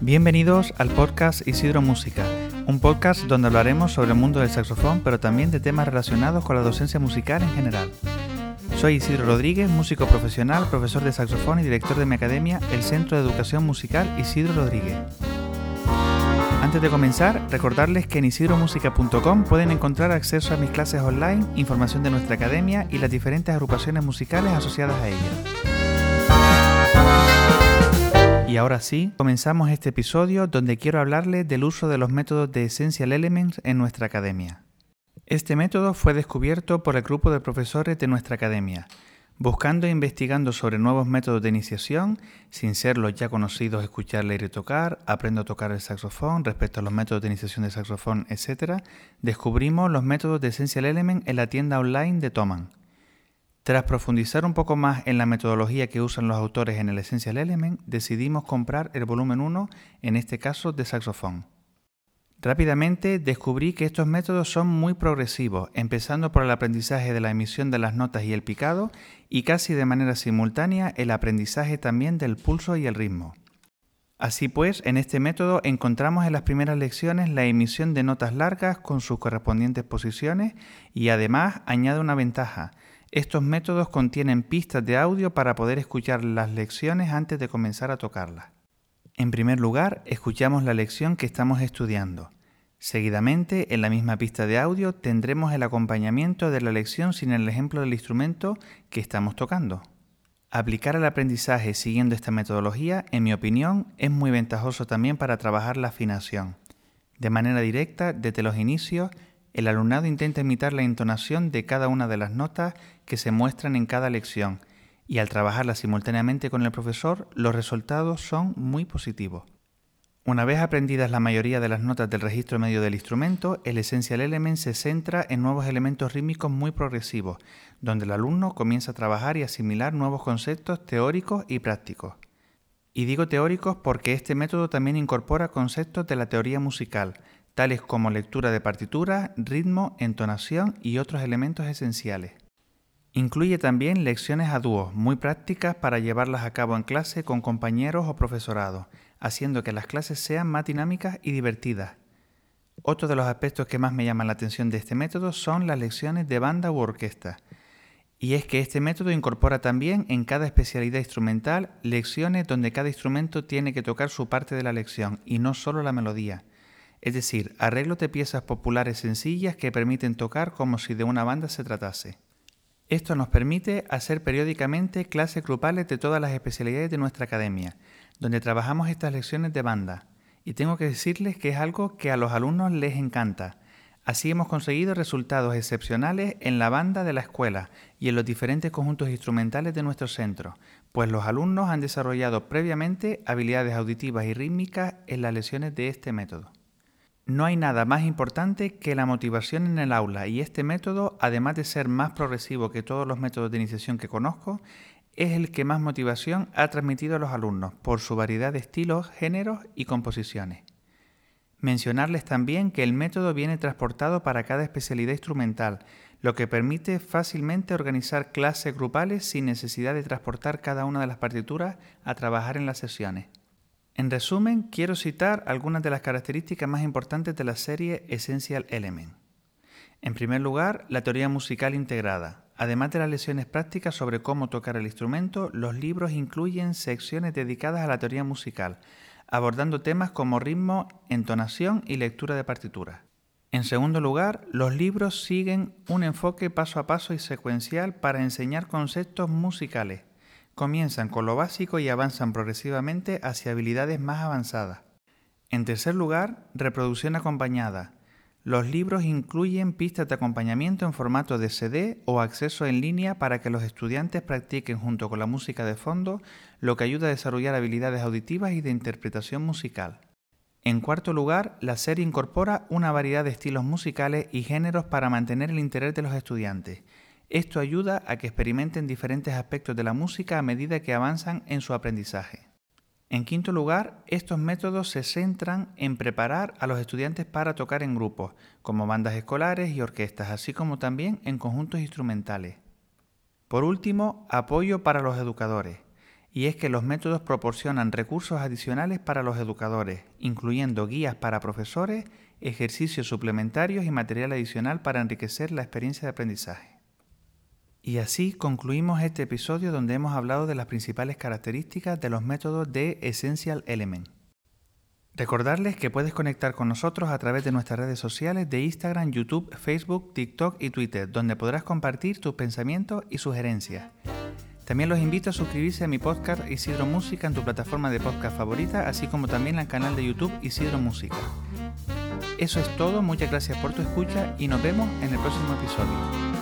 Bienvenidos al podcast Isidro Música, un podcast donde hablaremos sobre el mundo del saxofón, pero también de temas relacionados con la docencia musical en general. Soy Isidro Rodríguez, músico profesional, profesor de saxofón y director de mi academia, el Centro de Educación Musical Isidro Rodríguez. Antes de comenzar, recordarles que en isidromusica.com pueden encontrar acceso a mis clases online, información de nuestra academia y las diferentes agrupaciones musicales asociadas a ella. Y ahora sí, comenzamos este episodio donde quiero hablarles del uso de los métodos de Essential Elements en nuestra academia. Este método fue descubierto por el grupo de profesores de nuestra academia, buscando e investigando sobre nuevos métodos de iniciación, sin ser los ya conocidos escuchar, leer y tocar, aprendo a tocar el saxofón, respecto a los métodos de iniciación de saxofón, etc., descubrimos los métodos de Essential Element en la tienda online de Toman. Tras profundizar un poco más en la metodología que usan los autores en el Essential Element, decidimos comprar el volumen 1, en este caso de saxofón. Rápidamente descubrí que estos métodos son muy progresivos, empezando por el aprendizaje de la emisión de las notas y el picado, y casi de manera simultánea el aprendizaje también del pulso y el ritmo. Así pues, en este método encontramos en las primeras lecciones la emisión de notas largas con sus correspondientes posiciones y además añade una ventaja, estos métodos contienen pistas de audio para poder escuchar las lecciones antes de comenzar a tocarlas. En primer lugar, escuchamos la lección que estamos estudiando. Seguidamente, en la misma pista de audio tendremos el acompañamiento de la lección sin el ejemplo del instrumento que estamos tocando. Aplicar el aprendizaje siguiendo esta metodología, en mi opinión, es muy ventajoso también para trabajar la afinación. De manera directa, desde los inicios, el alumnado intenta imitar la entonación de cada una de las notas que se muestran en cada lección y al trabajarla simultáneamente con el profesor los resultados son muy positivos. Una vez aprendidas la mayoría de las notas del registro medio del instrumento, el Essential Element se centra en nuevos elementos rítmicos muy progresivos, donde el alumno comienza a trabajar y asimilar nuevos conceptos teóricos y prácticos. Y digo teóricos porque este método también incorpora conceptos de la teoría musical, tales como lectura de partitura, ritmo, entonación y otros elementos esenciales. Incluye también lecciones a dúo, muy prácticas para llevarlas a cabo en clase con compañeros o profesorado, haciendo que las clases sean más dinámicas y divertidas. Otro de los aspectos que más me llaman la atención de este método son las lecciones de banda u orquesta. Y es que este método incorpora también en cada especialidad instrumental lecciones donde cada instrumento tiene que tocar su parte de la lección y no solo la melodía es decir, arreglos de piezas populares sencillas que permiten tocar como si de una banda se tratase. Esto nos permite hacer periódicamente clases grupales de todas las especialidades de nuestra academia, donde trabajamos estas lecciones de banda, y tengo que decirles que es algo que a los alumnos les encanta. Así hemos conseguido resultados excepcionales en la banda de la escuela y en los diferentes conjuntos instrumentales de nuestro centro, pues los alumnos han desarrollado previamente habilidades auditivas y rítmicas en las lecciones de este método. No hay nada más importante que la motivación en el aula y este método, además de ser más progresivo que todos los métodos de iniciación que conozco, es el que más motivación ha transmitido a los alumnos por su variedad de estilos, géneros y composiciones. Mencionarles también que el método viene transportado para cada especialidad instrumental, lo que permite fácilmente organizar clases grupales sin necesidad de transportar cada una de las partituras a trabajar en las sesiones. En resumen, quiero citar algunas de las características más importantes de la serie Essential Element. En primer lugar, la teoría musical integrada. Además de las lecciones prácticas sobre cómo tocar el instrumento, los libros incluyen secciones dedicadas a la teoría musical, abordando temas como ritmo, entonación y lectura de partituras. En segundo lugar, los libros siguen un enfoque paso a paso y secuencial para enseñar conceptos musicales, comienzan con lo básico y avanzan progresivamente hacia habilidades más avanzadas. En tercer lugar, reproducción acompañada. Los libros incluyen pistas de acompañamiento en formato de CD o acceso en línea para que los estudiantes practiquen junto con la música de fondo, lo que ayuda a desarrollar habilidades auditivas y de interpretación musical. En cuarto lugar, la serie incorpora una variedad de estilos musicales y géneros para mantener el interés de los estudiantes esto ayuda a que experimenten diferentes aspectos de la música a medida que avanzan en su aprendizaje. En quinto lugar, estos métodos se centran en preparar a los estudiantes para tocar en grupos, como bandas escolares y orquestas, así como también en conjuntos instrumentales. Por último, apoyo para los educadores. y es que los métodos proporcionan recursos adicionales para los educadores, incluyendo guías para profesores, ejercicios suplementarios y material adicional para enriquecer la experiencia de aprendizaje. Y así concluimos este episodio donde hemos hablado de las principales características de los métodos de Essential Element. Recordarles que puedes conectar con nosotros a través de nuestras redes sociales de Instagram, YouTube, Facebook, TikTok y Twitter, donde podrás compartir tus pensamientos y sugerencias. También los invito a suscribirse a mi podcast Isidro Música en tu plataforma de podcast favorita, así como también al canal de YouTube Isidro Música. Eso es todo, muchas gracias por tu escucha y nos vemos en el próximo episodio.